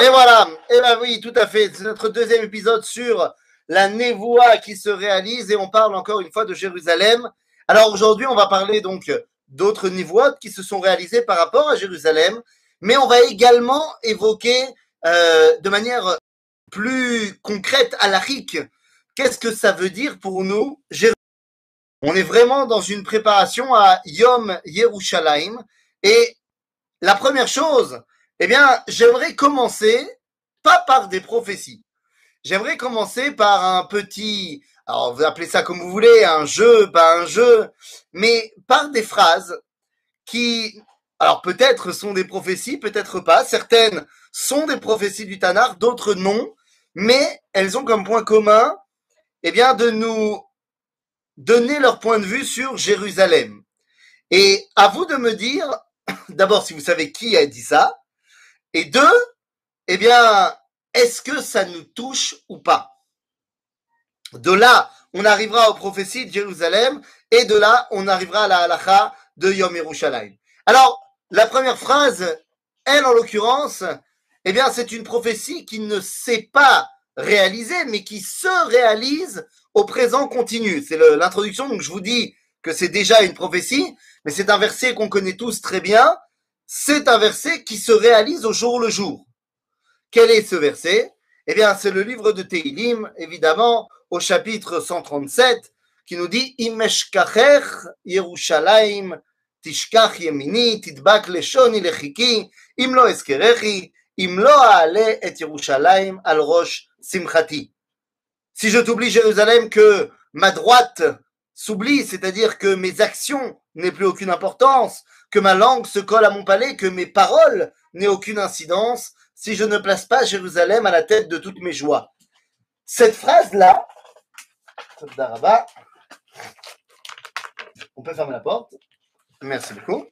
Et voilà, et ben oui, tout à fait. C'est notre deuxième épisode sur la névoie qui se réalise et on parle encore une fois de Jérusalem. Alors aujourd'hui, on va parler donc d'autres névoies qui se sont réalisées par rapport à Jérusalem, mais on va également évoquer euh, de manière plus concrète à l'Arik, qu'est-ce que ça veut dire pour nous Jérusalem? On est vraiment dans une préparation à Yom Yerushalayim. Et la première chose, eh bien, j'aimerais commencer pas par des prophéties. J'aimerais commencer par un petit, alors vous appelez ça comme vous voulez, un jeu, pas un jeu, mais par des phrases qui, alors peut-être sont des prophéties, peut-être pas. Certaines sont des prophéties du Tanar, d'autres non, mais elles ont comme point commun, eh bien, de nous donner leur point de vue sur Jérusalem. Et à vous de me dire, d'abord, si vous savez qui a dit ça, et deux, eh bien, est-ce que ça nous touche ou pas? De là, on arrivera aux prophéties de Jérusalem, et de là, on arrivera à la halacha de Yom Yerushalayim. Alors, la première phrase, elle en l'occurrence, eh bien, c'est une prophétie qui ne s'est pas réalisée, mais qui se réalise au présent continu. C'est l'introduction, donc je vous dis que c'est déjà une prophétie, mais c'est un verset qu'on connaît tous très bien. C'est un verset qui se réalise au jour le jour. Quel est ce verset? Eh bien, c'est le livre de Teilim, évidemment, au chapitre 137, qui nous dit Imeshkacher Yerushalayim tishkach yemini titbak leshoni lechiki im lo eskerechi im et Yerushalayim al rosh simchati. Si je t'oublie Jérusalem que ma droite s'oublie, c'est-à-dire que mes actions n'aient plus aucune importance, que ma langue se colle à mon palais, que mes paroles n'aient aucune incidence, si je ne place pas Jérusalem à la tête de toutes mes joies. Cette phrase-là, on peut fermer la porte. Merci beaucoup.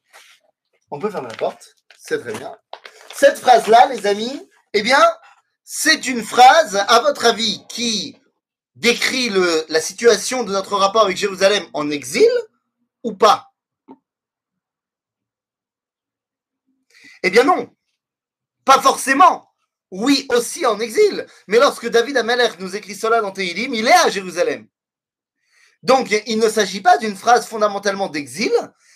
On peut fermer la porte. C'est très bien. Cette phrase-là, les amis, eh bien, c'est une phrase, à votre avis, qui décrit la situation de notre rapport avec Jérusalem en exil ou pas? Eh bien non, pas forcément. Oui, aussi en exil. Mais lorsque David Amalek nous écrit cela dans Tehilim, il est à Jérusalem. Donc, il ne s'agit pas d'une phrase fondamentalement d'exil,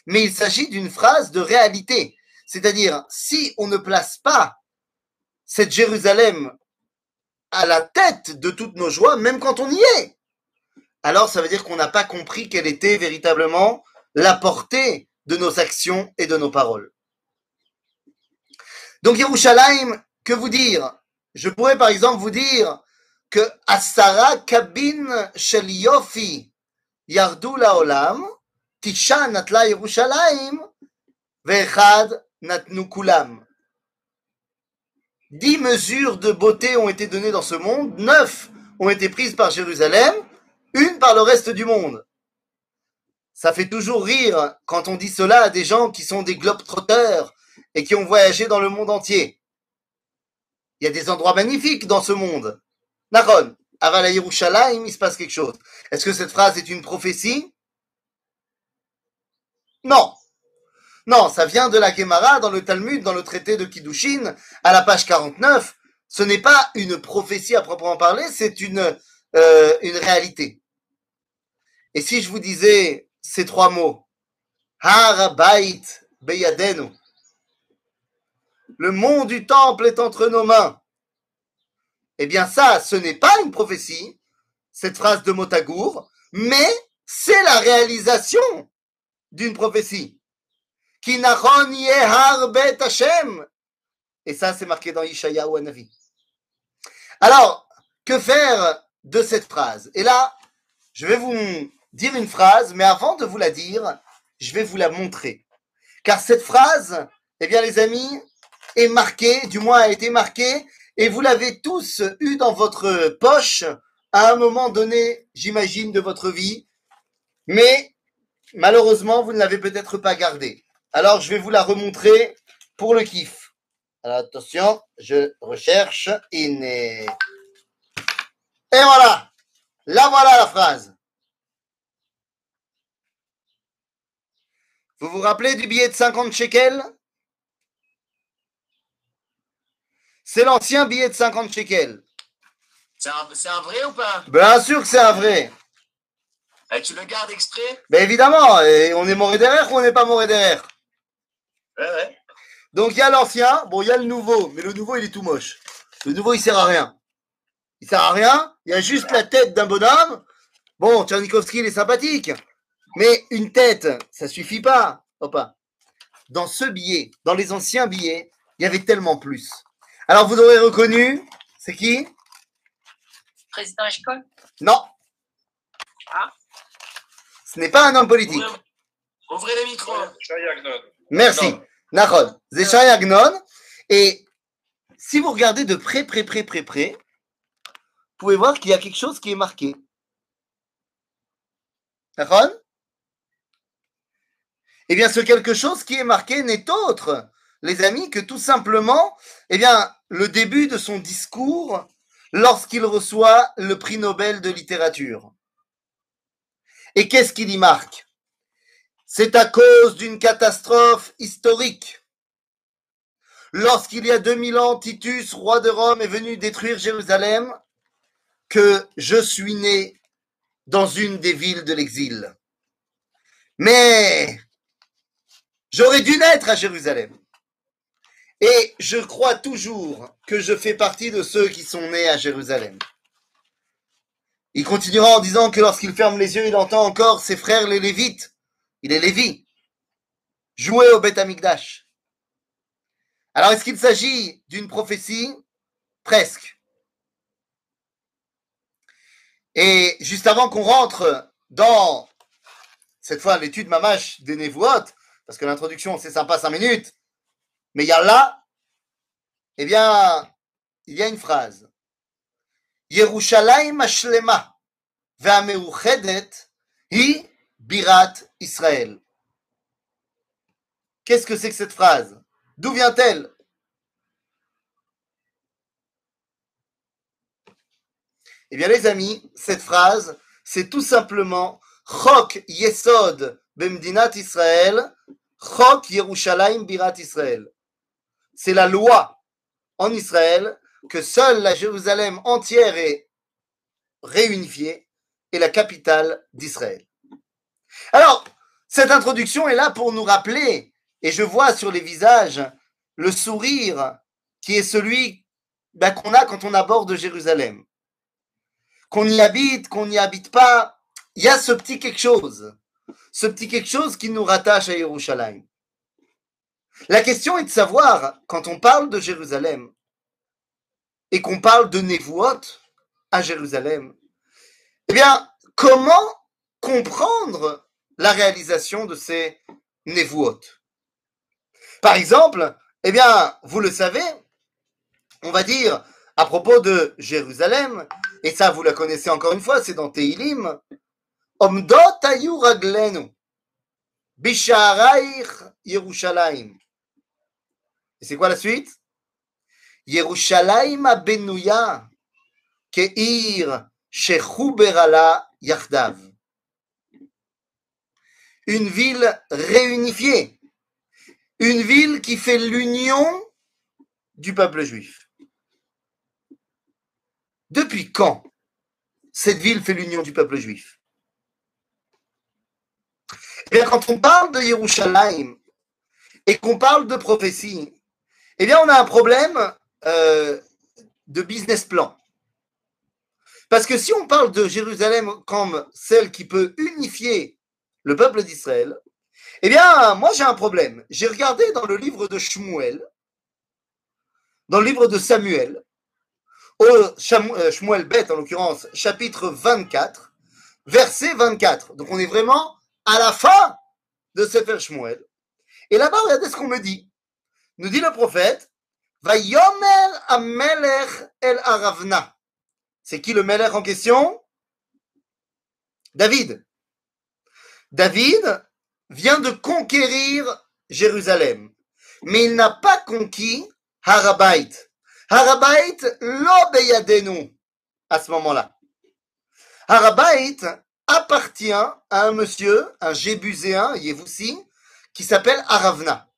mais il s'agit d'une phrase de réalité. C'est-à-dire, si on ne place pas cette Jérusalem à la tête de toutes nos joies, même quand on y est, alors ça veut dire qu'on n'a pas compris quelle était véritablement la portée de nos actions et de nos paroles. Donc Yerushalayim, que vous dire? Je pourrais par exemple vous dire que Asara Kabin Shel Yofi Laolam, Tisha Natla Yerushalayim. Dix mesures de beauté ont été données dans ce monde, neuf ont été prises par Jérusalem, une par le reste du monde. Ça fait toujours rire quand on dit cela à des gens qui sont des globetrotters et qui ont voyagé dans le monde entier. Il y a des endroits magnifiques dans ce monde. Naron, Avala Yerushalayim, il se passe quelque chose. Est-ce que cette phrase est une prophétie? Non. Non, ça vient de la Gemara dans le Talmud, dans le traité de Kiddushin, à la page 49. Ce n'est pas une prophétie à proprement parler, c'est une, euh, une réalité. Et si je vous disais ces trois mots, Harabait Beyadenu, le mont du temple est entre nos mains, eh bien ça, ce n'est pas une prophétie, cette phrase de Motagour, mais c'est la réalisation d'une prophétie. Et ça, c'est marqué dans Ishayahu Anavi. Alors, que faire de cette phrase? Et là, je vais vous dire une phrase, mais avant de vous la dire, je vais vous la montrer. Car cette phrase, eh bien, les amis, est marquée, du moins a été marquée, et vous l'avez tous eu dans votre poche à un moment donné, j'imagine, de votre vie, mais malheureusement, vous ne l'avez peut-être pas gardée. Alors, je vais vous la remontrer pour le kiff. Alors, attention, je recherche. Et voilà. Là, voilà la phrase. Vous vous rappelez du billet de 50 shekels? C'est l'ancien billet de 50 shekels. C'est un, vrai ou pas? Bien sûr que c'est un vrai. Eh, Tu le gardes exprès? Ben évidemment, et on est moré derrière ou on n'est pas moré derrière? Ouais, ouais. Donc il y a l'ancien, bon il y a le nouveau, mais le nouveau il est tout moche. Le nouveau il sert à rien. Il sert à rien, il y a juste la tête d'un bonhomme. Bon, Tchernikovski il est sympathique, mais une tête, ça suffit pas. Opa. Dans ce billet, dans les anciens billets, il y avait tellement plus. Alors vous aurez reconnu, c'est qui? Président Eshkol Non. Ah. Ce n'est pas un homme politique. Ouvrez, les micros. Merci. Nahon. Agnon. Et si vous regardez de près, près, près, près, près, vous pouvez voir qu'il y a quelque chose qui est marqué. Nahon Eh bien, ce quelque chose qui est marqué n'est autre, les amis, que tout simplement, eh bien, le début de son discours lorsqu'il reçoit le prix Nobel de littérature. Et qu'est-ce qu'il y marque? C'est à cause d'une catastrophe historique. Lorsqu'il y a 2000 ans, Titus, roi de Rome, est venu détruire Jérusalem, que je suis né dans une des villes de l'exil. Mais j'aurais dû naître à Jérusalem. Et je crois toujours que je fais partie de ceux qui sont nés à Jérusalem. Il continuera en disant que lorsqu'il ferme les yeux, il entend encore ses frères les Lévites il est Lévi, joué au Beth Amikdash. Alors, est-ce qu'il s'agit d'une prophétie? Presque. Et juste avant qu'on rentre dans, cette fois, l'étude mamache des Névoot, parce que l'introduction, c'est sympa, cinq minutes, mais il y a là, eh bien, il y a une phrase. Yerushalayim Ashlema ve'ameuchedet hi Birat Israël. Qu'est-ce que c'est que cette phrase? D'où vient-elle? Eh bien, les amis, cette phrase, c'est tout simplement Chok Yesod Bemdinat Israël, Chok Yerushalayim Birat Israël. C'est la loi en Israël que seule la Jérusalem entière est réunifiée et la capitale d'Israël. Alors, cette introduction est là pour nous rappeler, et je vois sur les visages le sourire qui est celui ben, qu'on a quand on aborde Jérusalem. Qu'on y habite, qu'on n'y habite pas, il y a ce petit quelque chose, ce petit quelque chose qui nous rattache à Yerushalayim. La question est de savoir, quand on parle de Jérusalem et qu'on parle de Nevuot à Jérusalem, eh bien, comment comprendre la réalisation de ces Nevuot Par exemple, eh bien, vous le savez, on va dire à propos de Jérusalem, et ça vous la connaissez encore une fois, c'est dans Teilim, Yerushalayim. Et c'est quoi la suite? Yerushalayim abenuya, keir shechuberala yachdav. Une ville réunifiée, une ville qui fait l'union du peuple juif. Depuis quand cette ville fait l'union du peuple juif? Eh bien, quand on parle de Yerushalayim et qu'on parle de prophétie, eh bien, on a un problème euh, de business plan. Parce que si on parle de Jérusalem comme celle qui peut unifier le peuple d'Israël, eh bien, moi j'ai un problème. J'ai regardé dans le livre de Shmuel, dans le livre de Samuel, au euh, Shmuel Beth en l'occurrence, chapitre 24, verset 24. Donc on est vraiment à la fin de Sefer Shmuel. Et là-bas, regardez ce qu'on me dit. Nous dit le prophète, Vayomer Amelech El Aravna. C'est qui le Melech en question? David. David vient de conquérir Jérusalem, mais il n'a pas conquis Harabait. Harabait l'obeyadenu à ce moment-là. Harabait appartient à un monsieur, un Jébuséen, Yévoussi, qui s'appelle Aravna.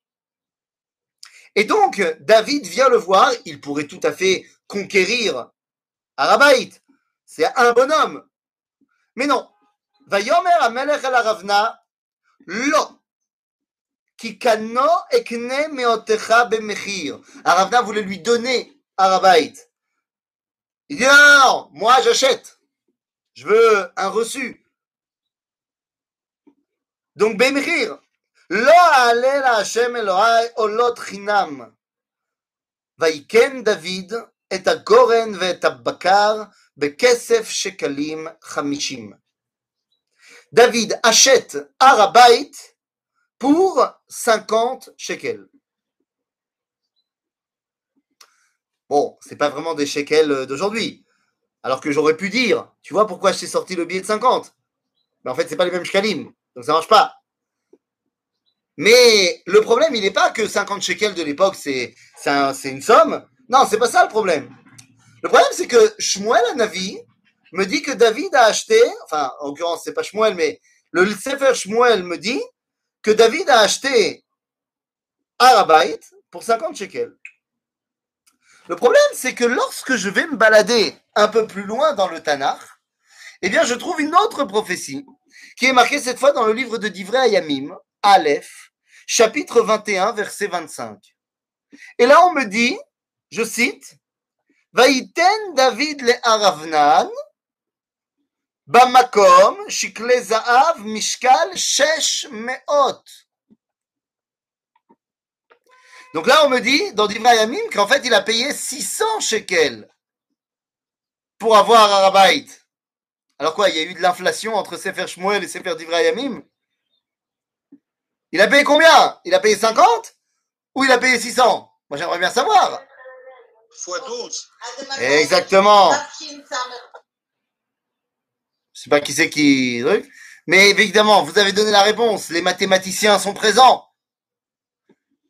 Et donc, David vient le voir, il pourrait tout à fait conquérir Arabaït. C'est un bonhomme. Mais non. Vayomer Amelech el Aravna, lo. Kikano ekne meotecha bemechir. Aravna voulait lui donner Arabaït. Il dit non, moi j'achète. Je veux un reçu. Donc bemechir. לא אעלה להשם אלוהי עולות חינם. ויקן דוד את הגורן ואת הבקר בכסף שקלים חמישים. דוד achète הר הבית pour 50 shekels. Bon, c'est pas vraiment des shekels d'aujourd'hui. Alors que j'aurais pu dire, tu vois pourquoi je t'ai sorti le billet de 50 Mais en fait, c'est pas les mêmes shekalim, donc ça marche pas. Mais le problème, il n'est pas que 50 shekels de l'époque, c'est une somme. Non, c'est pas ça le problème. Le problème, c'est que Shmuel Navi me dit que David a acheté, enfin, en l'occurrence, c'est pas Shmuel, mais le Sefer Shmuel me dit que David a acheté Arabait pour 50 shekels. Le problème, c'est que lorsque je vais me balader un peu plus loin dans le Tanakh, eh bien, je trouve une autre prophétie qui est marquée cette fois dans le livre de Divrei Ayamim, Aleph, chapitre 21, verset 25. Et là, on me dit, je cite, Vaïten David le Aravnan, Bamakom, Shikle Zaav, Mishkal, Shesh Meot. Donc là, on me dit, dans Divrei Yamim, qu'en fait, il a payé 600 shekels pour avoir Arabait. Alors quoi, il y a eu de l'inflation entre Sefer Shmuel et Sefer Divrei Yamim Il a payé combien? Il a payé 50 ou il a payé 600 Moi, j'aimerais bien savoir. Fois 12. Exactement. Je sais pas qui c'est qui. Mais évidemment, vous avez donné la réponse. Les mathématiciens sont présents.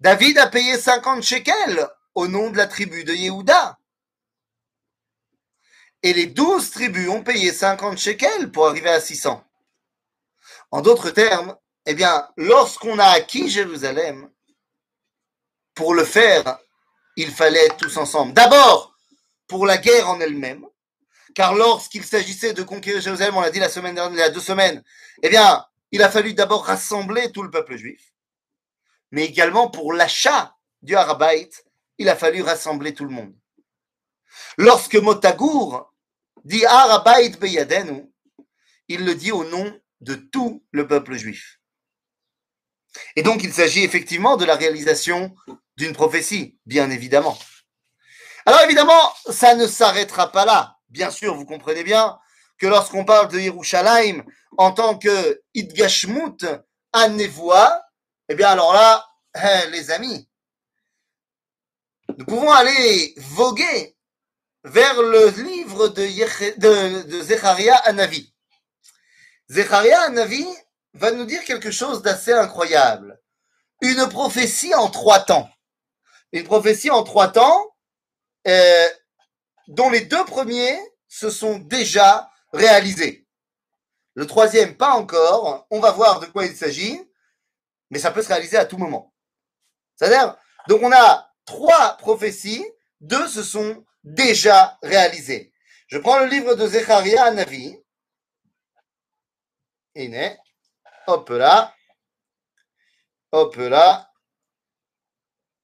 David a payé 50 shekels au nom de la tribu de Yehuda. Et les 12 tribus ont payé 50 shekels pour arriver à 600. En d'autres termes, eh bien, lorsqu'on a acquis Jérusalem, pour le faire, il fallait être tous ensemble. D'abord, pour la guerre en elle-même, car lorsqu'il s'agissait de conquérir Jérusalem, on l'a dit la semaine dernière, il y a deux semaines, eh bien, il a fallu d'abord rassembler tout le peuple juif, mais également pour l'achat du Harabait, il a fallu rassembler tout le monde. Lorsque Motagour dit Harabait Beyadenu, il le dit au nom de tout le peuple juif. Et donc, il s'agit effectivement de la réalisation d'une prophétie, bien évidemment. Alors, évidemment, ça ne s'arrêtera pas là. Bien sûr, vous comprenez bien que lorsqu'on parle de Yerushalayim en tant que Idgashmut à Nevoa, eh bien, alors là, hein, les amis, nous pouvons aller voguer vers le livre de, Yeche- de, de Zecharia Anavi. Zecharia Anavi va nous dire quelque chose d'assez incroyable. Une prophétie en trois temps. Une prophétie en trois temps, euh, dont les deux premiers se sont déjà réalisés. Le troisième, pas encore. On va voir de quoi il s'agit, mais ça peut se réaliser à tout moment. C'est-à-dire, donc on a trois prophéties, deux se sont déjà réalisées. Je prends le livre de Zecharia Navi. Iné. Hop là. Hop là.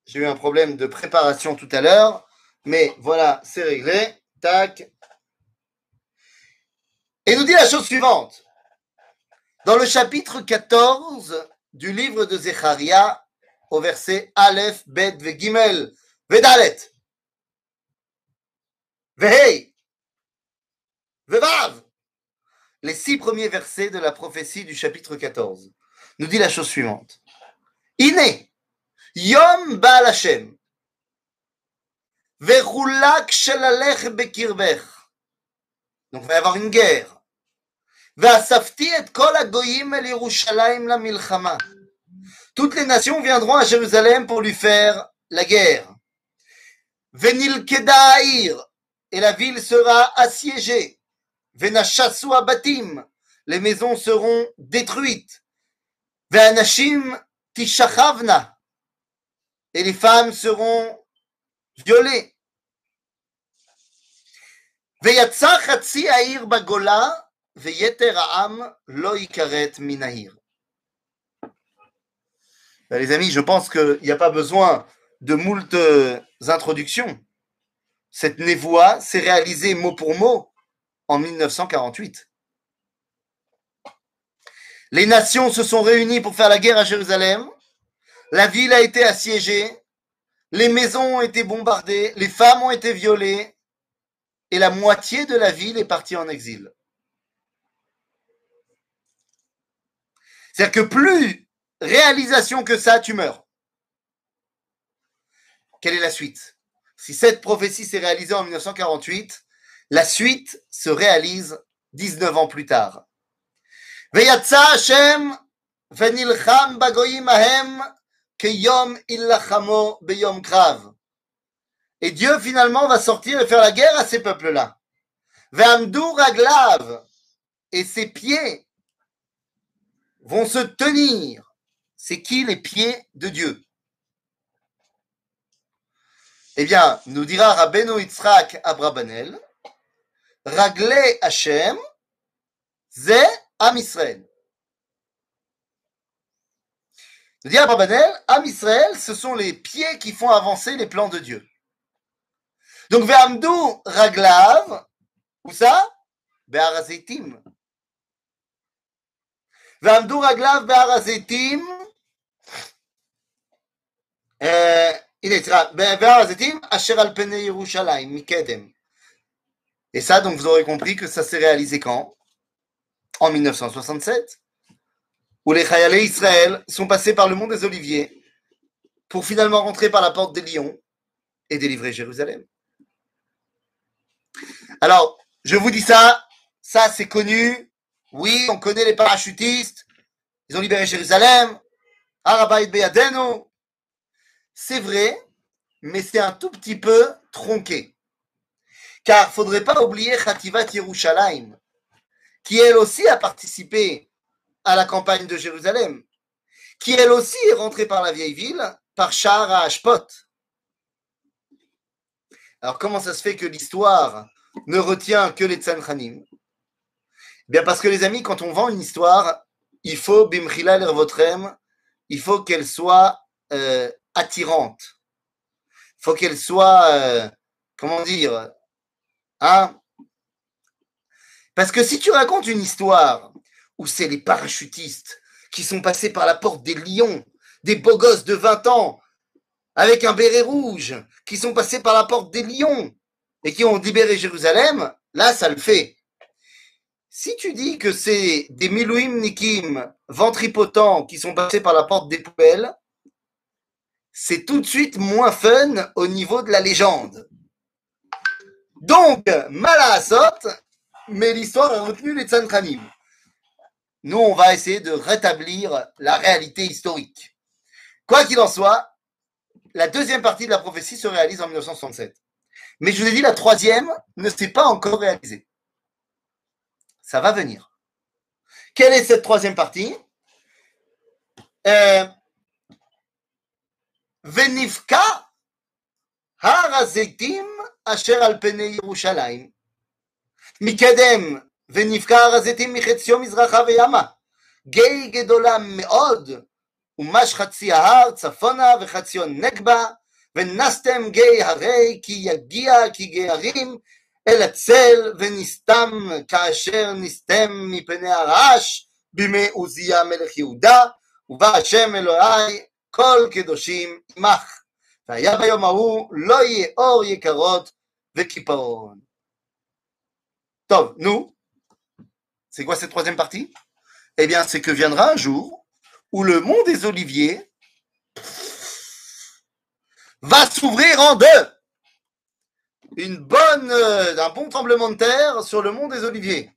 J'ai eu un problème de préparation tout à l'heure, mais voilà, c'est réglé. Tac. Et nous dit la chose suivante. Dans le chapitre 14 du livre de Zecharia, au verset Aleph, Bet, Vegimel, Vedalet, Vehei, Vevav, les six premiers versets de la prophétie du chapitre 14, nous dit la chose suivante. Iné, Yom Baal Hashem, Bekirbech. Donc il va y avoir une guerre. Toutes les nations viendront à Jérusalem pour lui faire la guerre. Venil et la ville sera assiégée. ונשסו הבתים, les maisons seront détruites. והנשים תשכבנה, et les femmes seront violées. ויצא חצי העיר בגולה, ויתר העם לא יכרת מן העיר. Ben, les amis, je pense qu'il n'y a pas besoin de moult euh, introductions. Cette névoie s'est réalisée mot pour mot en 1948. Les nations se sont réunies pour faire la guerre à Jérusalem. La ville a été assiégée. Les maisons ont été bombardées. Les femmes ont été violées. Et la moitié de la ville est partie en exil. C'est-à-dire que plus réalisation que ça, tu meurs. Quelle est la suite? Si cette prophétie s'est réalisée en 1948, la suite se réalise 19 ans plus tard. Et Dieu finalement va sortir et faire la guerre à ces peuples-là. Et ses pieds vont se tenir. C'est qui les pieds de Dieu? Eh bien, nous dira Rabbeinu Yitzhak Abrabanel, Ragle Hashem, Ze Am Israël. Nous dit Abrabanel, Am Israël, ce sont les pieds qui font avancer les plans de Dieu. Donc, Ve'amdu Raglav, où ça Be'arazetim. ועמדו רגליו בהר הזיתים, אה, הנה, סליחה, בהר הזיתים, אשר על פני ירושלים, מקדם. Et ça, donc, vous aurez compris que ça s'est réalisé quand? En 1967, où les Chayalé Israël sont passés par le mont des Oliviers pour finalement rentrer par la porte des lions et délivrer Jérusalem. Alors, je vous dis ça, ça c'est connu, oui, on connaît les parachutistes. Ils ont libéré Jérusalem. Arabaït Beyadenu. C'est vrai, mais c'est un tout petit peu tronqué. Car il ne faudrait pas oublier Khativat Yerushalayim, qui elle aussi a participé à la campagne de Jérusalem, qui elle aussi est rentrée par la vieille ville, par Shahar à Ashpot. Alors comment ça se fait que l'histoire ne retient que les Tzanchanim Bien parce que les amis, quand on vend une histoire, il faut bimchila l'ervotrem, il faut qu'elle soit euh, attirante. Il faut qu'elle soit, euh, comment dire, hein Parce que si tu racontes une histoire où c'est les parachutistes qui sont passés par la porte des lions, des beaux gosses de 20 ans, avec un béret rouge, qui sont passés par la porte des lions et qui ont libéré Jérusalem, là, ça le fait. Si tu dis que c'est des Milouim Nikim ventripotents qui sont passés par la porte des poubelles, c'est tout de suite moins fun au niveau de la légende. Donc, Malasot, mais l'histoire a retenu les Tsantranim. Nous, on va essayer de rétablir la réalité historique. Quoi qu'il en soit, la deuxième partie de la prophétie se réalise en 1967. Mais je vous ai dit, la troisième ne s'est pas encore réalisée. Ça va venir. Quelle est cette troisième partie? Euh, Venifka harazetim asher al pene Yerushalayim. מקדם ונבקע הר הזיתים מחציו מזרחה וימה. גיא גדולה מאוד, ומש חצי ההר צפונה וחציו נגבה, ונסתם גיא הרי כי יגיע כי גערים אל הצל ונסתם כאשר נסתם מפני הרעש בימי עוזיה מלך יהודה, ובא השם אלוהי כל קדושים עמך. והיה ביום ההוא לא יהיה אור יקרות וקיפאון. טוב, nous, c'est quoi cette troisième partie Eh bien, c'est que viendra un jour où le mont des Oliviers va s'ouvrir en deux. Une bonne, euh, un bon tremblement de terre sur le mont des Oliviers.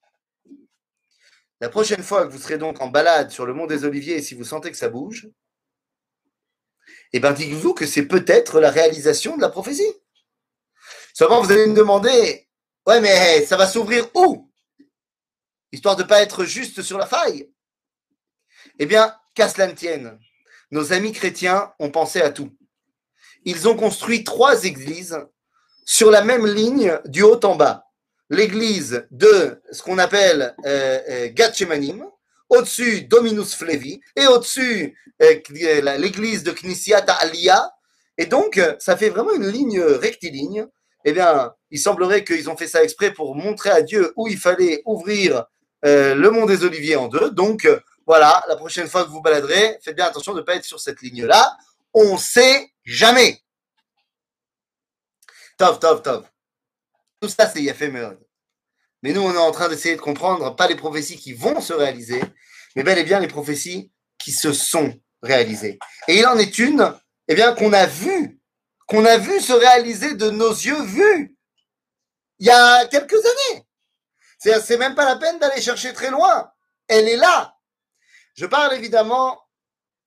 La prochaine fois que vous serez donc en balade sur le mont des Oliviers et si vous sentez que ça bouge, eh bien, dites-vous que c'est peut-être la réalisation de la prophétie. Seulement, vous allez me demander, ouais, mais ça va s'ouvrir où? Histoire de ne pas être juste sur la faille. Eh bien, qu'à cela ne tienne, nos amis chrétiens ont pensé à tout. ils ont construit trois églises sur la même ligne du haut en bas. L'église de ce qu'on appelle euh, euh, au-dessus Dominus Flevi, et au-dessus euh, l'église de Knissiat Aliyah. Et donc, euh, ça fait vraiment une ligne rectiligne. Eh bien, il semblerait qu'ils ont fait ça exprès pour montrer à Dieu où il fallait ouvrir euh, le mont des Oliviers en deux. Donc, voilà, la prochaine fois que vous baladerez, faites bien attention de ne pas être sur cette ligne-là. On sait jamais. Tov, tov, tov. Tout ça, c'est Yafé. Mais nous, on est en train d'essayer de comprendre pas les prophéties qui vont se réaliser, mais bel et bien les prophéties qui se sont réalisées. Et il en est une, eh bien, qu'on a vue, qu'on a vu se réaliser de nos yeux vus il y a quelques années. C'est, même pas la peine d'aller chercher très loin. Elle est là. Je parle évidemment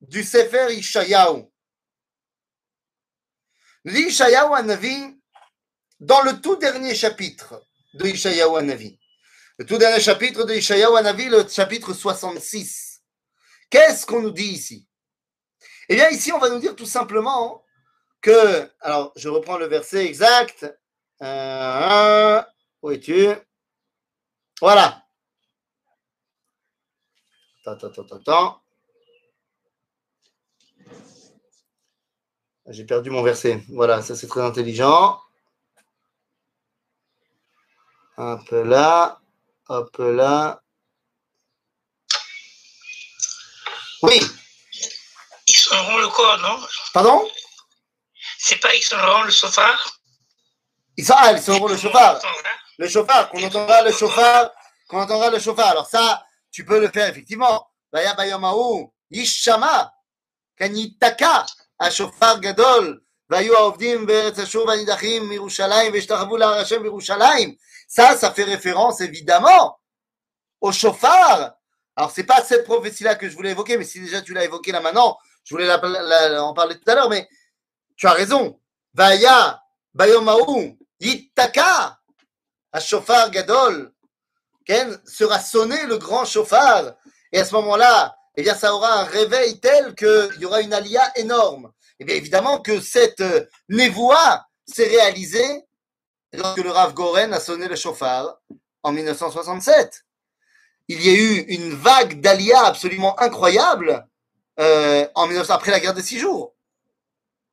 du Sefer Ishayahu. L'Ishayahu Hanavi, dans le tout dernier chapitre de Ishayahu le tout dernier chapitre de Ishayahu Hanavi, le chapitre 66, qu'est-ce qu'on nous dit ici? Eh bien, ici, on va nous dire tout simplement que, alors, je reprends le verset exact. Euh, où es-tu? Voilà. Attends, attends, attends, attends. J'ai perdu mon verset. Voilà, ça c'est très intelligent. Un peu là. Hop là. Oui. Ils rond le corps, non? Pardon? C'est pas ils rond le chauffard? Ils sont, ah, ils sont le chauffard. Hein le chauffard, qu'on entendra le chauffard, qu'on entendra le chauffard. Alors ça, tu peux le faire effectivement. Vaya bayamahu, yishama, kanitaka, a chauffard gadol, vayu avdim, beretz vanidachim, mirushalayim, veshtachavu la Hashem, mirushalayim. Ça, ça fait référence évidemment au chauffard. Alors, c'est pas cette prophétie-là que je voulais évoquer, mais si déjà tu l'as évoqué là maintenant, je voulais la- en parler tout à l'heure, mais tu as raison. Vaya, bayomahu, yittaka, shofar gadol, Ken, sera sonné le grand chauffard. Et à ce moment-là, eh bien, ça aura un réveil tel qu'il y aura une alia énorme. Et bien, évidemment que cette euh, névoie s'est réalisée lorsque le Rav Goren a sonné le chauffard en 1967. Il y a eu une vague d'alia absolument incroyable euh, en 1900 après la guerre des six jours,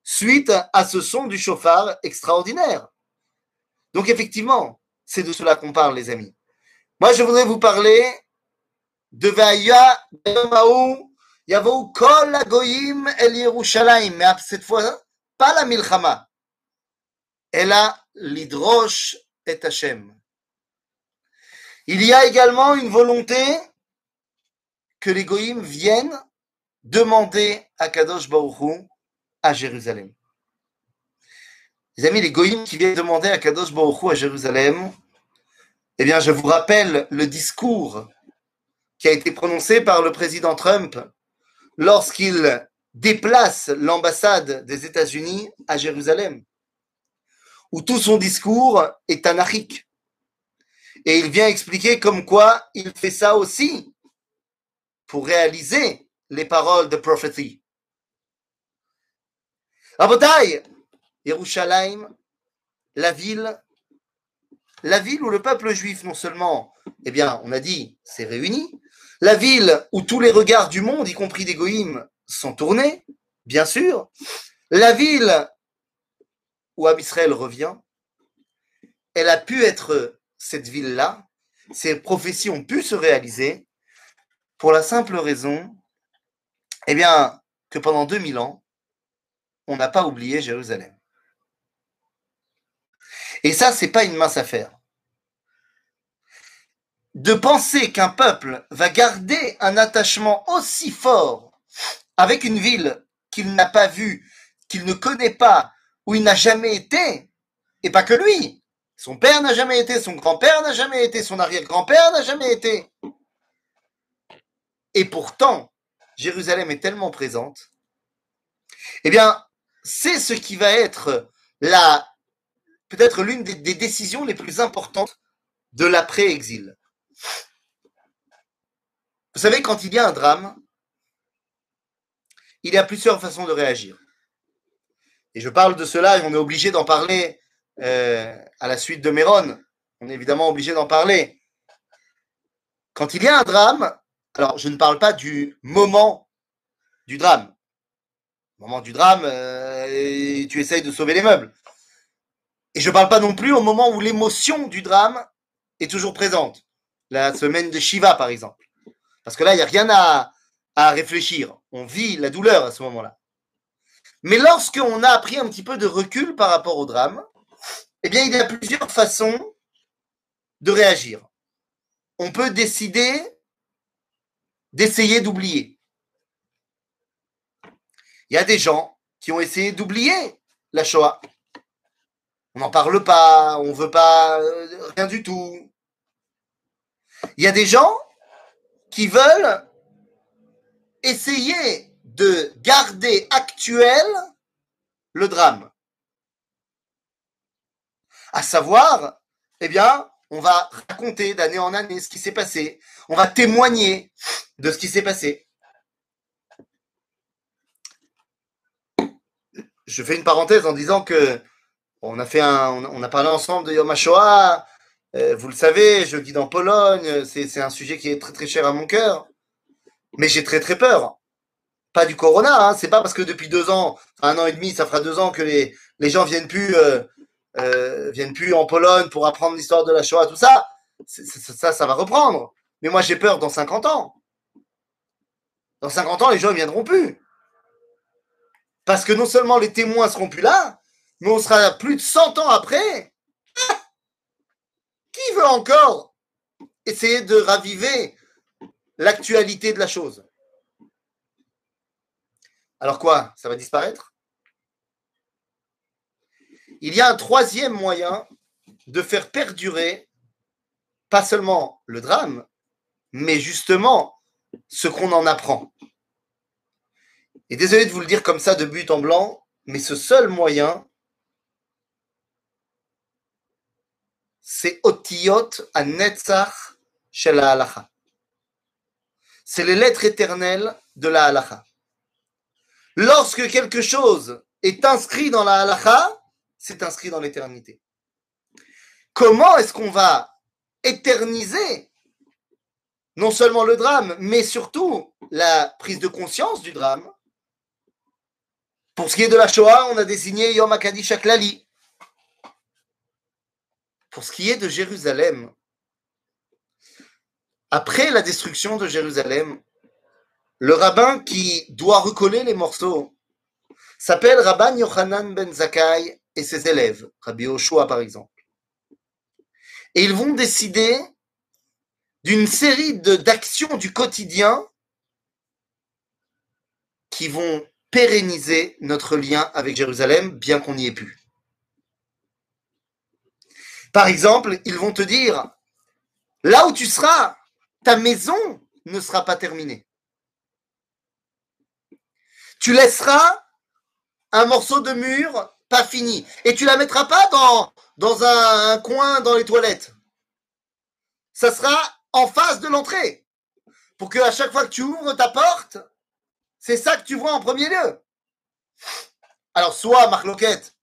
suite à ce son du chauffard extraordinaire. Donc, effectivement, c'est de cela qu'on parle, les amis. Moi, je voudrais vous parler de Vaya Yavou Kol Agoyim El Yerushalayim, mais cette fois, pas la Milchama, elle a l'Idrosh et Hashem. Il y a également une volonté que les Goïms viennent demander à Kadosh Baruch Hu à Jérusalem. Les amis, les Goïms qui viennent demander à Kadosh Baruch Hu à Jérusalem, eh bien, je vous rappelle le discours qui a été prononcé par le président Trump lorsqu'il déplace l'ambassade des États-Unis à Jérusalem, où tout son discours est anarchique. Et il vient expliquer comme quoi il fait ça aussi pour réaliser les paroles de prophétie. Rabotai, Yerushalayim, la ville, la ville où le peuple juif non seulement, eh bien, on a dit, s'est réuni, la ville où tous les regards du monde, y compris des goïms, sont tournés, bien sûr, la ville où Abisraël revient, elle a pu être cette ville-là, ces prophéties ont pu se réaliser pour la simple raison, eh bien, que pendant 2000 ans, on n'a pas oublié Jérusalem. Et ça, c'est pas une mince affaire. De penser qu'un peuple va garder un attachement aussi fort avec une ville qu'il n'a pas vue, qu'il ne connaît pas, où il n'a jamais été, et pas que lui. Son père n'a jamais été, son grand-père n'a jamais été, son arrière-grand-père n'a jamais été. Et pourtant, Jérusalem est tellement présente. Eh bien, c'est ce qui va être la peut-être l'une des, des décisions les plus importantes de l'après-exil. Vous savez, quand il y a un drame, il y a plusieurs façons de réagir. Et je parle de cela et on est obligé d'en parler euh, à la suite de Méron. On est évidemment obligé d'en parler. Quand il y a un drame, alors je ne parle pas du moment du drame. Au moment du drame, euh, tu essayes de sauver les meubles. Et je ne parle pas non plus au moment où l'émotion du drame est toujours présente. La semaine de Shiva, par exemple. Parce que là, il n'y a rien à, à réfléchir. On vit la douleur à ce moment-là. Mais lorsqu'on a pris un petit peu de recul par rapport au drame, eh bien, il y a plusieurs façons de réagir. On peut décider d'essayer d'oublier. Il y a des gens qui ont essayé d'oublier la Shoah. On n'en parle pas, on ne veut pas euh, rien du tout. Il y a des gens qui veulent essayer de garder actuel le drame. À savoir, eh bien, on va raconter d'année en année ce qui s'est passé. On va témoigner de ce qui s'est passé. Je fais une parenthèse en disant que on a fait un, on a parlé ensemble de Yom HaShoah. Euh, vous le savez, je guide en Pologne. C'est un sujet qui est très très cher à mon cœur. Mais j'ai très très peur. Pas du corona, hein. c'est pas parce que depuis deux ans, un an et demi, ça fera deux ans que les, gens viennent plus, euh, euh, viennent plus en Pologne pour apprendre l'histoire de la Shoah, tout ça. ça, ça va reprendre. Mais moi, j'ai peur dans 50 ans. Dans 50 ans, les gens ne viendront plus. Parce que non seulement les témoins seront plus là, mais on sera plus de 100 ans après. Qui veut encore essayer de raviver l'actualité de la chose? Alors quoi Ça va disparaître? Il y a un troisième moyen de faire perdurer pas seulement le drame, mais justement ce qu'on en apprend. Et désolé de vous le dire comme ça de but en blanc, mais ce seul moyen, c'est Otiyot à Netzach halacha. C'est les lettres éternelles de la halacha. Lorsque quelque chose est inscrit dans la halacha, c'est inscrit dans l'éternité. Comment est-ce qu'on va éterniser non seulement le drame, mais surtout la prise de conscience du drame? Pour ce qui est de la Shoah, on a désigné Yom Aklali. Pour ce qui est de Jérusalem, après la destruction de Jérusalem, le rabbin qui doit recoller les morceaux s'appelle Rabban Yochanan ben Zakkai et ses élèves, Rabbi Oshua par exemple. Et ils vont décider d'une série d'actions du quotidien qui vont pérenniser notre lien avec Jérusalem, bien qu'on n'y ait plus. Par exemple, ils vont te dire, là où tu seras, ta maison ne sera pas terminée. Tu laisseras un morceau de mur pas fini. Et tu la mettras pas dans, un coin dans les toilettes. Ça sera en face de l'entrée. Pour que à chaque fois que tu ouvres ta porte, c'est ça que tu vois en premier lieu. Alors, soit, Marc Loquette,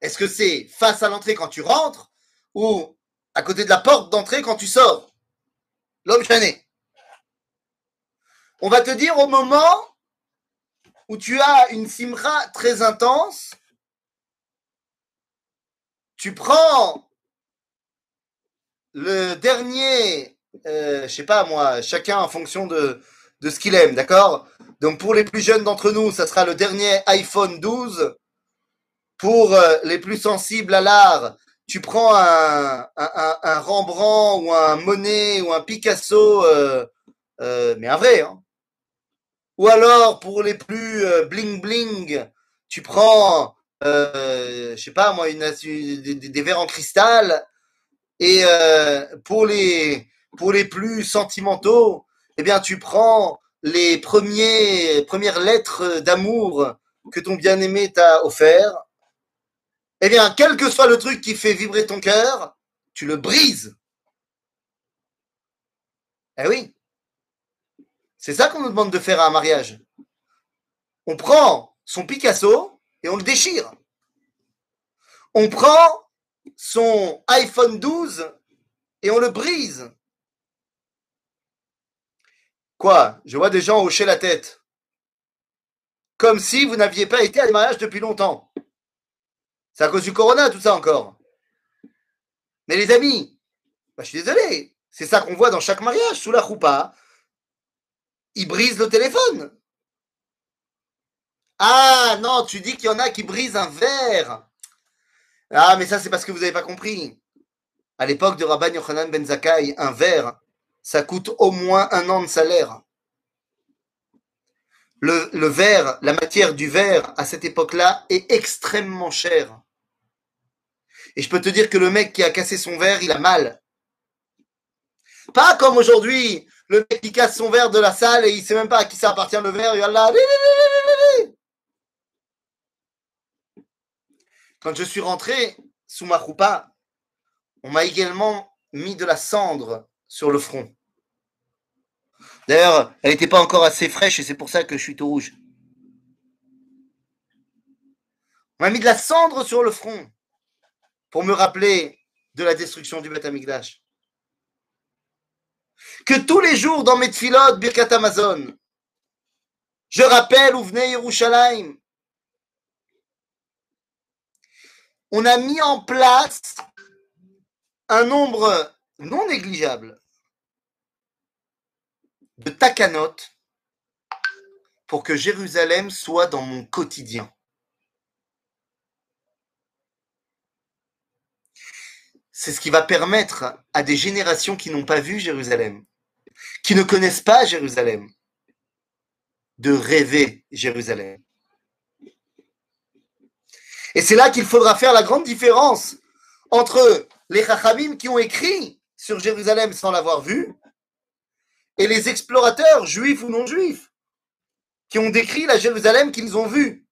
est-ce que c'est face à l'entrée quand tu rentres ou à côté de la porte d'entrée quand tu sors? L'homme chané. On va te dire au moment où tu as une simra très intense, tu prends le dernier, euh, je sais pas moi, chacun en fonction de, ce qu'il aime, d'accord? Donc pour les plus jeunes d'entre nous, ça sera le dernier iPhone 12. Pour euh, les plus sensibles à l'art, tu prends un, Rembrandt ou un Monet ou un Picasso, euh, euh, mais un vrai. Hein ou alors pour les plus euh, bling bling, tu prends, euh, je sais pas moi, des, verres en cristal. Et euh, pour les pour les plus sentimentaux, eh bien tu prends les premiers premières lettres d'amour que ton bien-aimé t'a offert. Eh bien, quel que soit le truc qui fait vibrer ton cœur, tu le brises. Eh oui. C'est ça qu'on nous demande de faire à un mariage. On prend son Picasso et on le déchire. On prend son iPhone 12 et on le brise. Quoi? Je vois des gens hocher la tête. Comme si vous n'aviez pas été à des mariages depuis longtemps. C'est à cause du corona, tout ça encore. Mais les amis, bah, je suis désolé, c'est ça qu'on voit dans chaque mariage, sous la choupa. Ils brisent le téléphone. Ah non, tu dis qu'il y en a qui brisent un verre. Ah, mais ça, c'est parce que vous n'avez pas compris. À l'époque de Rabban Yochanan Ben Zakkai, un verre, ça coûte au moins un an de salaire. Le, le verre, la matière du verre à cette époque-là est extrêmement chère. Et je peux te dire que le mec qui a cassé son verre, il a mal. Pas comme aujourd'hui, le mec qui casse son verre de la salle et il sait même pas à qui ça appartient le verre, il va là. Quand je suis rentré sous ma roupa, on m'a également mis de la cendre sur le front. D'ailleurs, elle n'était pas encore assez fraîche et c'est pour ça que je suis tout rouge. On m'a mis de la cendre sur le front pour me rappeler de la destruction du Beth Amikdash. Que tous les jours dans mes tfilotes, Birkat Amazon, je rappelle où venait Yerushalayim. On a mis en place un nombre non négligeable de takanot pour que Jérusalem soit dans mon quotidien. C'est ce qui va permettre à des générations qui n'ont pas vu Jérusalem, qui ne connaissent pas Jérusalem, de rêver Jérusalem. Et c'est là qu'il faudra faire la grande différence entre les Chachamim qui ont écrit sur Jérusalem sans l'avoir vu et les explorateurs, juifs ou non juifs, qui ont décrit la Jérusalem qu'ils ont vue.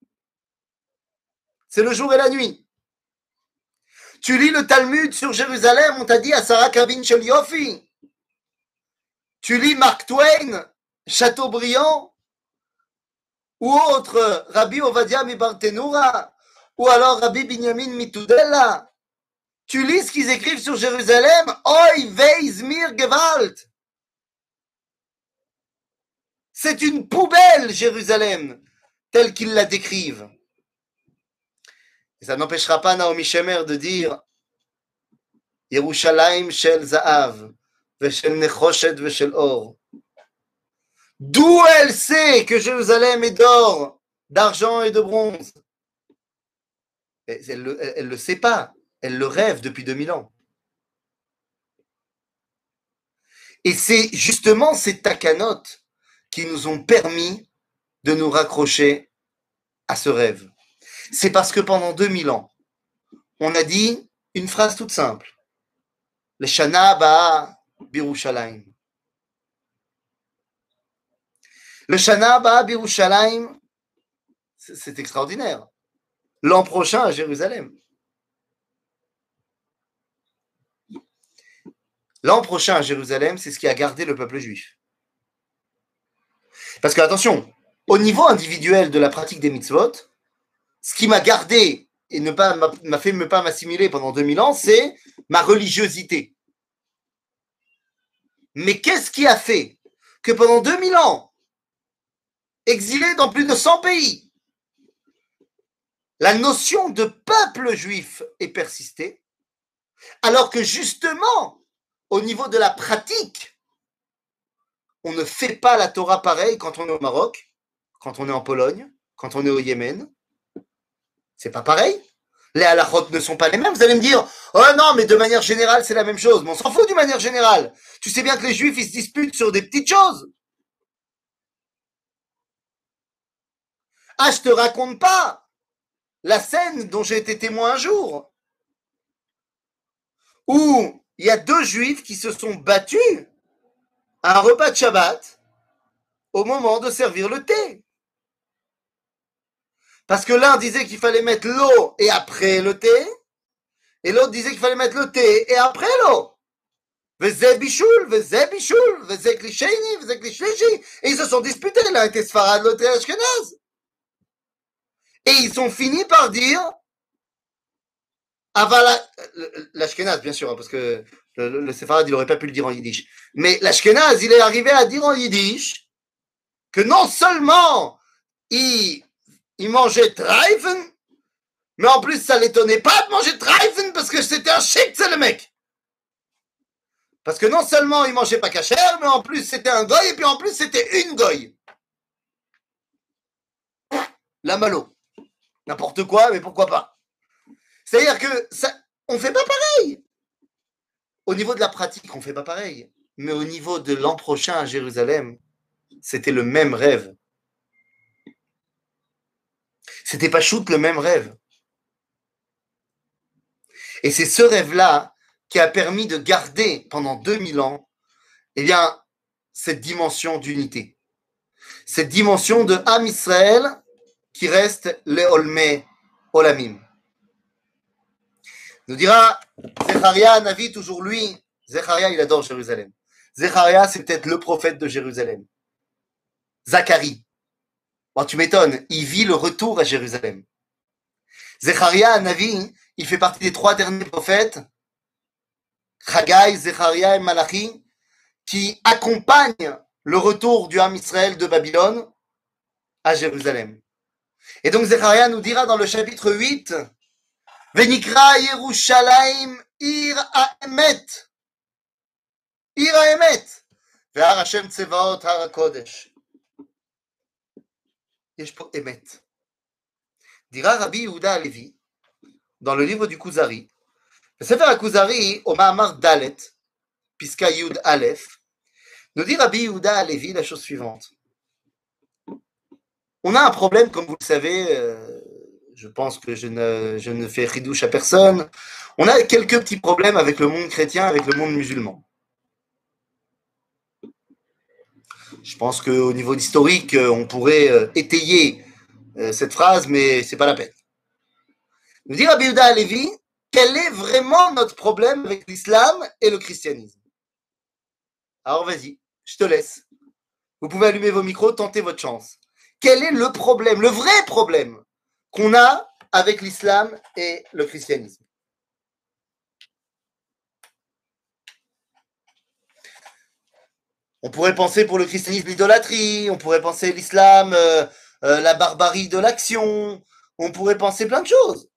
C'est le jour et la nuit. Tu lis le Talmud sur Jérusalem, on t'a dit à Sarah Kavin Sheliofi. Tu lis Mark Twain, Chateaubriand, ou autre, Rabbi Ovadia Mibartenura, ou alors Rabbi Binyamin Mitudella. Tu lis ce qu'ils écrivent sur Jérusalem, Oi Veizmir Gewalt. C'est une poubelle, Jérusalem, telle qu'ils la décrivent. Et ça n'empêchera pas Naomi Shemer de dire Yerushalayim shel Za'av, veshel Nechoshet veshel Or. D'où elle sait que Jérusalem est d'or, d'argent et de bronze Elle ne le sait pas, elle le rêve depuis 2000 ans. Et c'est justement ces takanotes qui nous ont permis de nous raccrocher à ce rêve. C'est parce que pendant 2000 ans, on a dit une phrase toute simple. Le Shana Ba'a Birushalayim. Le Shana Ba'a Birushalayim, c'est extraordinaire. L'an prochain à Jérusalem. L'an prochain à Jérusalem, c'est ce qui a gardé le peuple juif. Parce que, attention, au niveau individuel de la pratique des mitzvot, ce qui m'a gardé et ne m'a fait ne pas m'assimiler pendant 2000 ans, c'est ma religiosité. Mais qu'est-ce qui a fait que pendant 2000 ans, exilé dans plus de 100 pays, la notion de peuple juif est persistée, alors que justement, au niveau de la pratique, on ne fait pas la Torah pareil quand on est au Maroc, quand on est en Pologne, quand on est au Yémen. C'est pas pareil. Les halachot ne sont pas les mêmes. Vous allez me dire, oh non, mais de manière générale, c'est la même chose. Mais on s'en fout d'une manière générale. Tu sais bien que les juifs, ils se disputent sur des petites choses. Ah, je te raconte pas la scène dont j'ai été témoin un jour, où il y a deux juifs qui se sont battus un repas de Shabbat au moment de servir le thé. Parce que l'un disait qu'il fallait mettre l'eau et après le thé, et l'autre disait qu'il fallait mettre le thé et après l'eau. Et ils se sont disputés, l'un était Sfarad, l'autre Ashkenaz. Et ils ont fini par dire Avala, l'Ashkenaz, bien sûr, hein, parce que le, le, il n'aurait pas pu le dire en yiddish. Mais l'Ashkenaz, il est arrivé à dire en yiddish que non seulement il, il mangeait Treifen, mais en plus, ça l'étonnait pas de manger Treifen parce que c'était un chic, c'est le mec. Parce que non seulement il mangeait pas cachère, mais en plus c'était un goy, et puis en plus c'était une goy. La malo. N'importe quoi, mais pourquoi pas. C'est-à-dire que ça, on fait pas pareil. Au niveau de la pratique, on fait pas pareil. Mais au niveau de l'an prochain à Jérusalem, c'était le même rêve. C'était pas shoot le même rêve. Et c'est ce rêve-là qui a permis de garder pendant 2000 ans, eh bien, cette dimension d'unité. Cette dimension de Am Israël qui reste le Olme Olamim. Nous dira Zecharia, Navi, toujours lui. Zecharia, il adore Jérusalem. Zecharia, c'est peut-être le prophète de Jérusalem. Zacharie. Bon, tu m'étonnes, il vit le retour à Jérusalem. Zecharia, Navi, il fait partie des trois derniers prophètes, Chagai, Zecharia et Malachi, qui accompagnent le retour du Ham Israël de Babylone à Jérusalem. Et donc Zecharia nous dira dans le chapitre 8, Venikra Yerushalayim Ir Haemet. Ir. Ve'ar Hashem. יש פה אמת. דירה רבי יהודה הלוי, dans le livre du Kuzari, בספר הכוזרי, au מאמר ד', פסקה י"א, nous dit Rabbi Yehuda Alevi la chose suivante. On a un problème, comme vous le savez, euh, je pense que je ne, je ne fais ridouche à personne, on a quelques petits problèmes avec le monde chrétien, avec le monde musulman. Je pense qu'au niveau historique, on pourrait euh, étayer euh, cette phrase, mais c'est pas la peine. Nous dit Rabbi Yehuda Alevi, quel est vraiment notre problème avec l'islam et le christianisme? Alors vas-y, je te laisse. Vous pouvez allumer vos micros, tenter votre chance. Quel est le problème, le vrai problème qu'on a avec l'islam et le christianisme? On pourrait penser pour le christianisme l'idolâtrie, on pourrait penser l'islam, euh, euh, la barbarie de l'action, on pourrait penser plein de choses.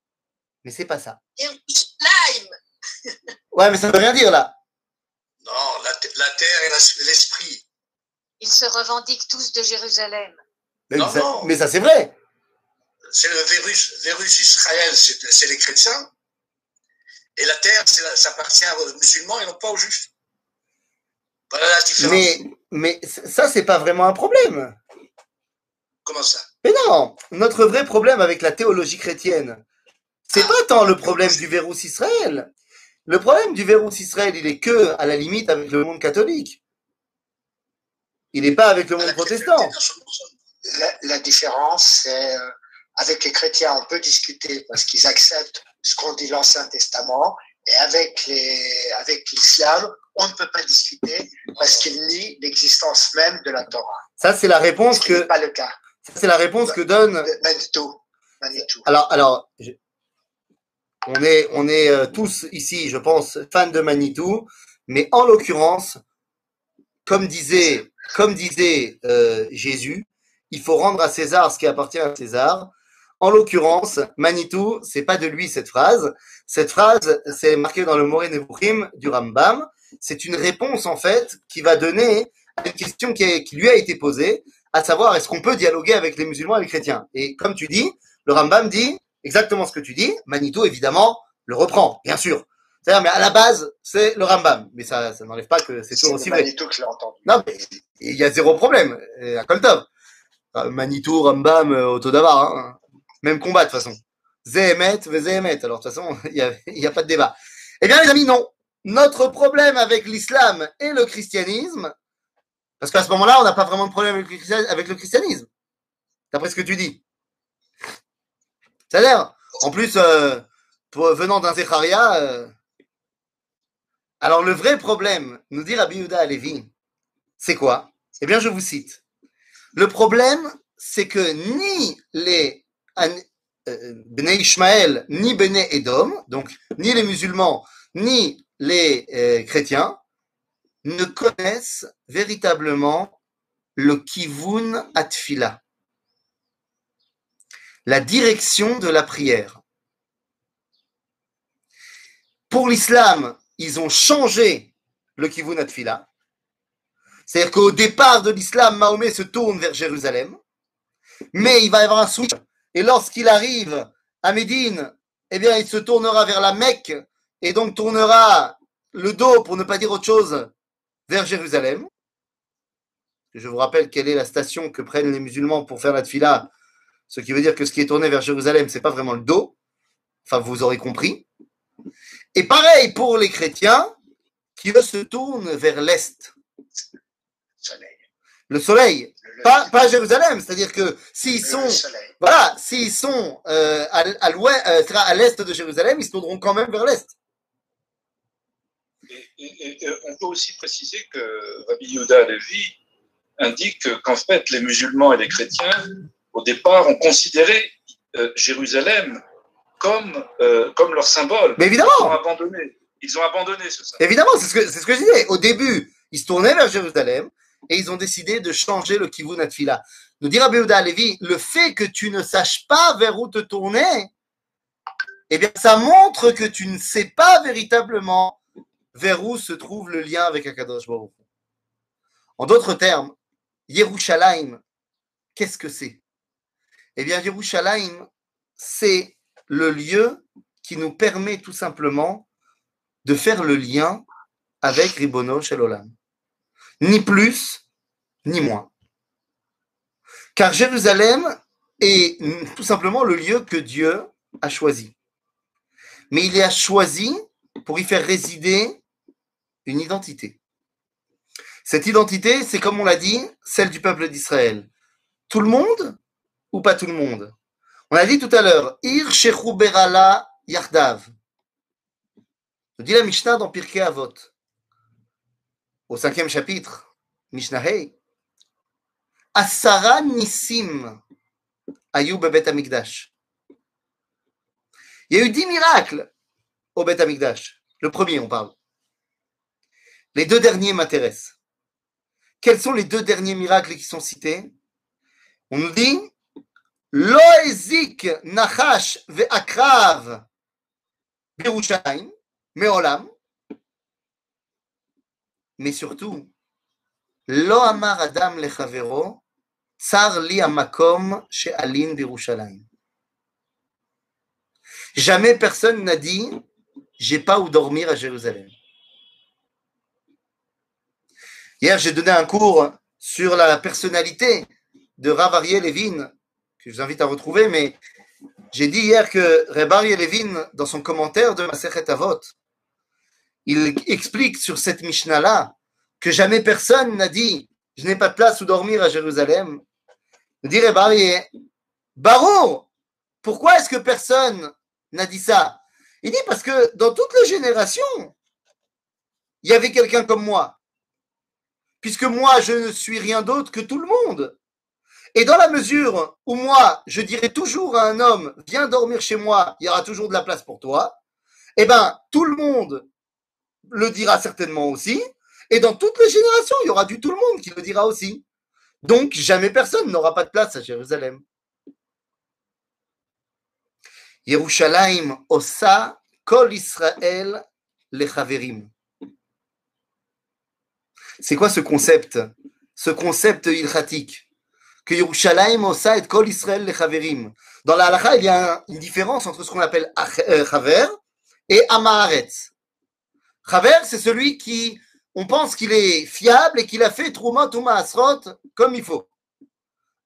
Mais c'est pas ça. Ouais, mais ça veut rien dire là. Non, la, te- la terre et l'esprit. Ils se revendiquent tous de Jérusalem. Mais, Non, ça, non. mais ça, c'est vrai. C'est le virus, virus Israël, c'est les chrétiens. Et la terre, ça appartient aux musulmans et non pas aux juifs. Voilà la différence. Mais, mais ça, c'est pas vraiment un problème. Comment ça? Mais non, notre vrai problème avec la théologie chrétienne, c'est pas tant le problème du verrou Israël. Le problème du verrou Israël, il est que, à la limite, avec le monde catholique. Il n'est pas avec le monde protestant. La, la différence, c'est euh, avec les chrétiens, on peut discuter parce qu'ils acceptent ce qu'on dit l'Ancien Testament, et avec les, avec l'islam, on ne peut pas discuter parce qu'ils nient l'existence même de la Torah. Ça, c'est la réponse Ce qui n'est que, pas le cas ça, c'est la réponse que donne Manitou. Manitou. Alors, alors, je- on est, on est euh, tous ici, je pense, fans de Manitou, mais en l'occurrence, comme disait, comme disait euh, Jésus, il faut rendre à César ce qui appartient à César. En l'occurrence, Manitou, c'est pas de lui cette phrase. Cette phrase, c'est marqué dans le Moré Nevuchim du Rambam. C'est une réponse en fait qui va donner à une question qui, est- qui lui a été posée, à savoir est-ce qu'on peut dialoguer avec les musulmans et les chrétiens? Et comme tu dis, le Rambam dit exactement ce que tu dis. Manitou, évidemment, le reprend, bien sûr. C'est-à-dire, mais à la base, c'est le Rambam. Mais ça, ça n'enlève pas que c'est C'est toujours aussi vrai. Manitou que je l'ai entendu. Non, mais il y a zéro problème. euh, À Koltov. Euh, Manitou, Rambam, euh, Autodavar. Hein. Même combat, de toute façon. Zehemet, Zehemet. Alors, de toute façon, il n'y a pas de débat. Eh bien, les amis, non. Notre problème avec l'islam et le christianisme, parce qu'à ce moment-là, on n'a pas vraiment de problème avec le christianisme. D'après ce que tu dis. C'est-à-dire, en plus, euh, venant d'un Zecharia, euh, alors le vrai problème, nous dit Rabbi Yehuda Alevi, c'est quoi? Eh bien, je vous cite. Le problème, c'est que ni les, euh, Bnei Ishmael, ni Bnei Edom, donc ni les musulmans, ni les euh, chrétiens, ne connaissent véritablement le kivun atfila, la direction de la prière. Pour l'islam, ils ont changé le kivun atfila. C'est-à-dire qu'au départ de l'islam, Mahomet se tourne vers Jérusalem, mais il va y avoir un switch. Et lorsqu'il arrive à Médine, eh bien, il se tournera vers la Mecque et donc tournera le dos, pour ne pas dire autre chose, vers Jérusalem. Je vous rappelle quelle est la station que prennent les musulmans pour faire la tfila, ce qui veut dire que ce qui est tourné vers Jérusalem, c'est pas vraiment le dos. Enfin, vous aurez compris. Et pareil pour les chrétiens qui eux se tournent vers l'est, le soleil, Le pas, pas Jérusalem. C'est-à-dire que s'ils sont, voilà, s'ils sont euh, à, à l'ouest, euh, à l'est de Jérusalem, ils se tourneront quand même vers l'est. Et, et- et on peut aussi préciser que Rabbi Yehuda Levi indique qu'en fait, les musulmans et les chrétiens, au départ, ont considéré euh, Jérusalem comme, euh, comme leur symbole. Mais Ils ont évidemment, abandonné. Ils ont abandonné ce symbole. évidemment, c'est ce que c'est ce que je disais. Au début, ils se tournaient vers Jérusalem et ils ont décidé de changer le kivun atfila. Nous dit Rabbi Yehuda Levi, le fait que tu ne saches pas vers où te tourner, eh bien, ça montre que tu ne sais pas véritablement vers où se trouve le lien avec Akadosh Baruch. En d'autres termes, Yerushalayim, qu'est-ce que c'est? Eh bien, Yerushalayim, c'est le lieu qui nous permet tout simplement de faire le lien avec Ribono Shel Ni plus, ni moins. Car Jérusalem est tout simplement le lieu que Dieu a choisi. Mais il a choisi pour y faire résider une identité. Cette identité, c'est comme on l'a dit, celle du peuple d'Israël. Tout le monde ou pas tout le monde? On a dit tout à l'heure, Ir Berala Yardav. Nous dit la Mishnah dans Pirkei Avot, au cinquième chapitre, Mishnah Hey. Asara Nissim Ayub Bet Amikdash. Il y a eu dix miracles au Bet Amikdash. Le premier, on parle. Les deux derniers m'intéressent. Quels sont les deux derniers miracles qui sont cités? On nous dit Lo ezik nachash ve'akrav Birushalayim, Meolam, mais surtout, Lo amar adam lechavero, tsar li amakom she'alin Birushalayim. Jamais personne n'a dit j'ai pas où dormir à Jérusalem. Hier, j'ai donné un cours sur la personnalité de Rav Ariel que je vous invite à retrouver, mais j'ai dit hier que Rav Ariel dans son commentaire de Masechet Avot, il explique sur cette Mishnah-là que jamais personne n'a dit je n'ai pas de place où dormir à Jérusalem. Il dit Rav Ariel, pourquoi est-ce que personne n'a dit ça? Il dit parce que dans toutes les générations, il y avait quelqu'un comme moi puisque moi, je ne suis rien d'autre que tout le monde. Et dans la mesure où moi, je dirais toujours à un homme, viens dormir chez moi, il y aura toujours de la place pour toi, eh bien, tout le monde le dira certainement aussi, et dans toutes les générations, il y aura du tout le monde qui le dira aussi. Donc, jamais personne n'aura pas de place à Jérusalem. Yerushalayim osa kol Israël lechaverim. C'est quoi ce concept? Ce concept ilchatique Que Yerushalayim osa et kol Israël lechaverim. Dans la halakha, il y a un- une différence entre ce qu'on appelle ach- euh, chaver et amaharetz. Chaver, c'est celui qui, on pense qu'il est fiable et qu'il a fait Trouma Touma Asrot comme il faut.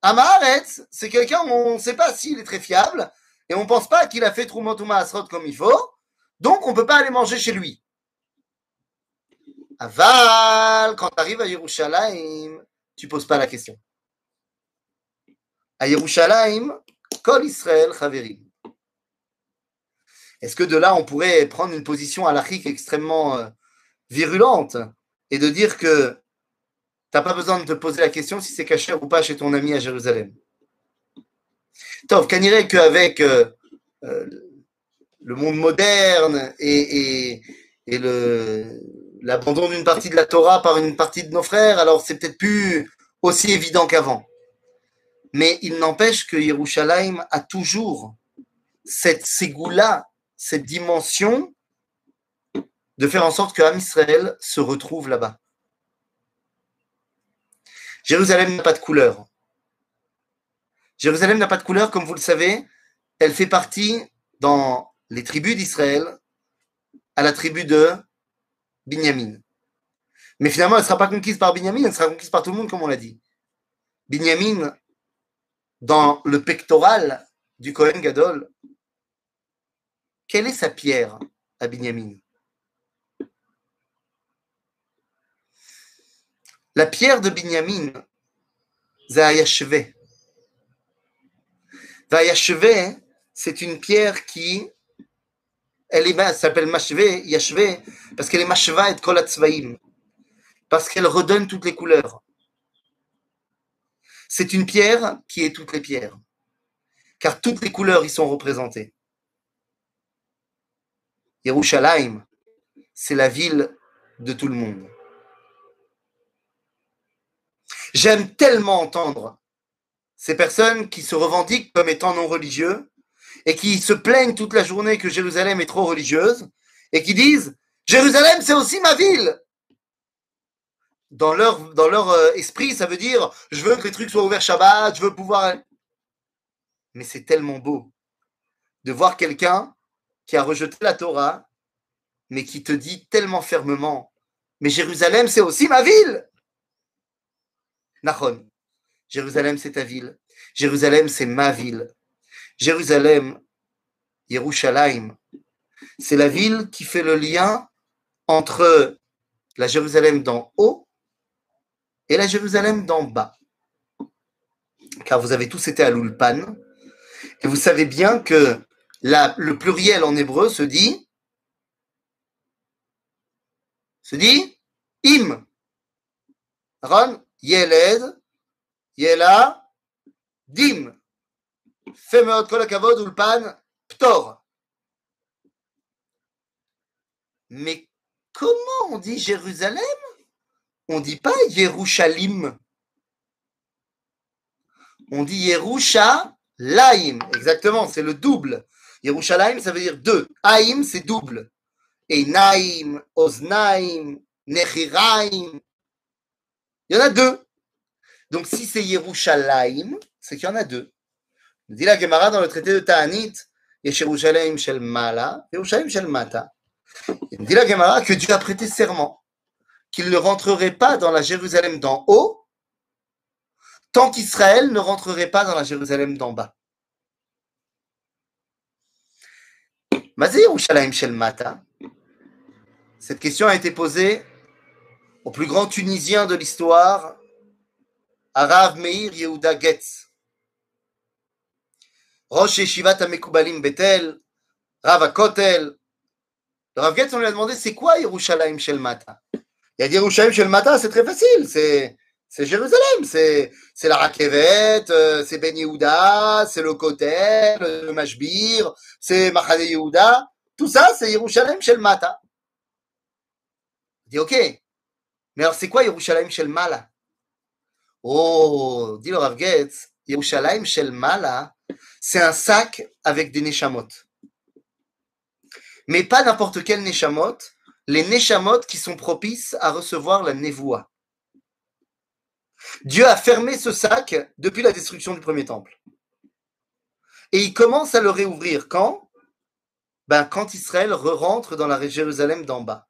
Amaharetz, c'est quelqu'un où on ne sait pas s'il est très fiable et on ne pense pas qu'il a fait Trouma Touma Asrot comme il faut, donc on ne peut pas aller manger chez lui. Aval, quand tu arrives à Yerushalayim, tu poses pas la question. À Yerushalayim, Kol Israël Chaverim. Est-ce que de là, on pourrait prendre une position halachique extrêmement euh, virulente et de dire que tu n'as pas besoin de te poser la question si c'est caché ou pas chez ton ami à Jérusalem? Tov, qu'avec qu'avec euh, euh, le monde moderne et le, l'abandon d'une partie de la Torah par une partie de nos frères, alors c'est peut-être plus aussi évident qu'avant. Mais il n'empêche que Yerushalayim a toujours cette ségoula, cette dimension de faire en sorte que Am Israël se retrouve là-bas. Jérusalem n'a pas de couleur. Jérusalem n'a pas de couleur, comme vous le savez. Elle fait partie dans les tribus d'Israël à la tribu de Binyamin. Mais finalement, elle ne sera pas conquise par Binyamin, elle sera conquise par tout le monde, comme on l'a dit. Binyamin, dans le pectoral du Kohen Gadol, quelle est sa pierre à Binyamin? La pierre de Binyamin, c'est Vayashve, c'est une pierre qui, elle, s'appelle Mashve, Yashve, parce qu'elle est Mashva et Kol parce qu'elle redonne toutes les couleurs. C'est une pierre qui est toutes les pierres, car toutes les couleurs y sont représentées. Yerushalayim, c'est la ville de tout le monde. J'aime tellement entendre ces personnes qui se revendiquent comme étant non religieux et qui se plaignent toute la journée que Jérusalem est trop religieuse et qui disent Jérusalem, c'est aussi ma ville. Dans leur, euh, esprit, ça veut dire je veux que les trucs soient ouverts Shabbat, je veux pouvoir. Mais c'est tellement beau de voir quelqu'un qui a rejeté la Torah, mais qui te dit tellement fermement Mais Jérusalem, c'est aussi ma ville. Nachon. Jérusalem, c'est ta ville. Jérusalem, c'est ma ville. Jérusalem, Yerushalayim, c'est la ville qui fait le lien entre la Jérusalem d'en haut et la Jérusalem d'en bas. Car vous avez tous été à l'Ulpan, et vous savez bien que le pluriel en hébreu se dit se dit im. Ron, Yeled, Yela, Dim. Femeot kol ulpan ptor. Mais comment on dit Jérusalem? On dit pas Yerushalim. On dit Yerushalayim. Exactement, c'est le double. Yerushalayim, ça veut dire deux. Aïm, c'est double. Et Naim, Oznaim, Nechiraim, il y en a deux. Donc si c'est Yerushalayim, c'est qu'il y en a deux. Dit la Gemara dans le traité de Ta'anit, Yerushalayim shel Mala, Yerushalayim shel Mata. Il dit la Gemara que Dieu a prêté serment qu'il ne rentrerait pas dans la Jérusalem d'en haut tant qu'Israël ne rentrerait pas dans la Jérusalem d'en bas. Cette question a été posée au plus grand Tunisien de l'histoire, Arav Meir Yehuda Getz. Rosh Yeshivat Amekubalim Betel, Rav Kotel. Le Rav Getz, on lui a demandé c'est quoi Yerushalayim Shel Mata? Il a dit Yerushalayim Shel Mata, c'est très facile, c'est, c'est Jérusalem, c'est, c'est la Rakevet, euh, c'est Ben Yehuda, c'est le Kotel, le Mashbir, c'est Machane Yehuda. Tout ça, c'est Yerushalayim Shel Mata. Il dit ok, mais alors, c'est quoi Yerushalayim Shel Mala? Oh, dit le Rav Getz, Yerushalayim Shel Mala, c'est un sac avec des neshamot. Mais pas n'importe quel neshamot, les neshamot qui sont propices à recevoir la névoie. Dieu a fermé ce sac depuis la destruction du premier temple. Et il commence à le réouvrir quand? Ben, Quand Israël re-rentre dans la Jérusalem d'en bas.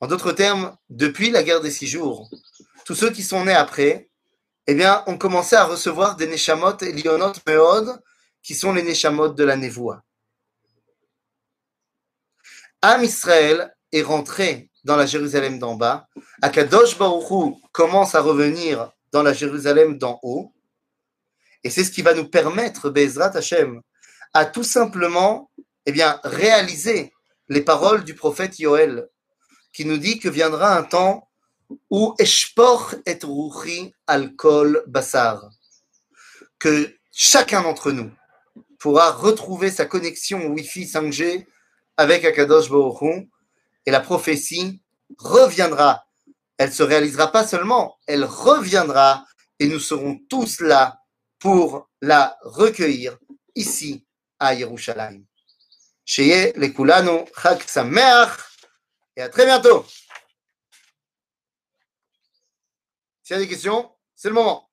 En d'autres termes, depuis la guerre des six jours, tous ceux qui sont nés après, eh bien, ont commencé à recevoir des Neshamot et Lionot Meod, qui sont les Neshamot de la Névoie. Am Israël est rentré dans la Jérusalem d'en bas. Akadosh Baruchou commence à revenir dans la Jérusalem d'en haut. Et c'est ce qui va nous permettre, Bezrat Hashem, à tout simplement eh bien, réaliser les paroles du prophète Yoël qui nous dit que viendra un temps où Eshpor et Ruchi alcool basar, que chacun d'entre nous pourra retrouver sa connexion Wi-Fi 5G avec Akadosh Baruch Hu, et la prophétie reviendra. Elle se réalisera pas seulement, elle reviendra et nous serons tous là pour la recueillir ici à Yerushalayim. Sheye lekulanu chag sameach et à très bientôt. S'il y a des questions, c'est le moment.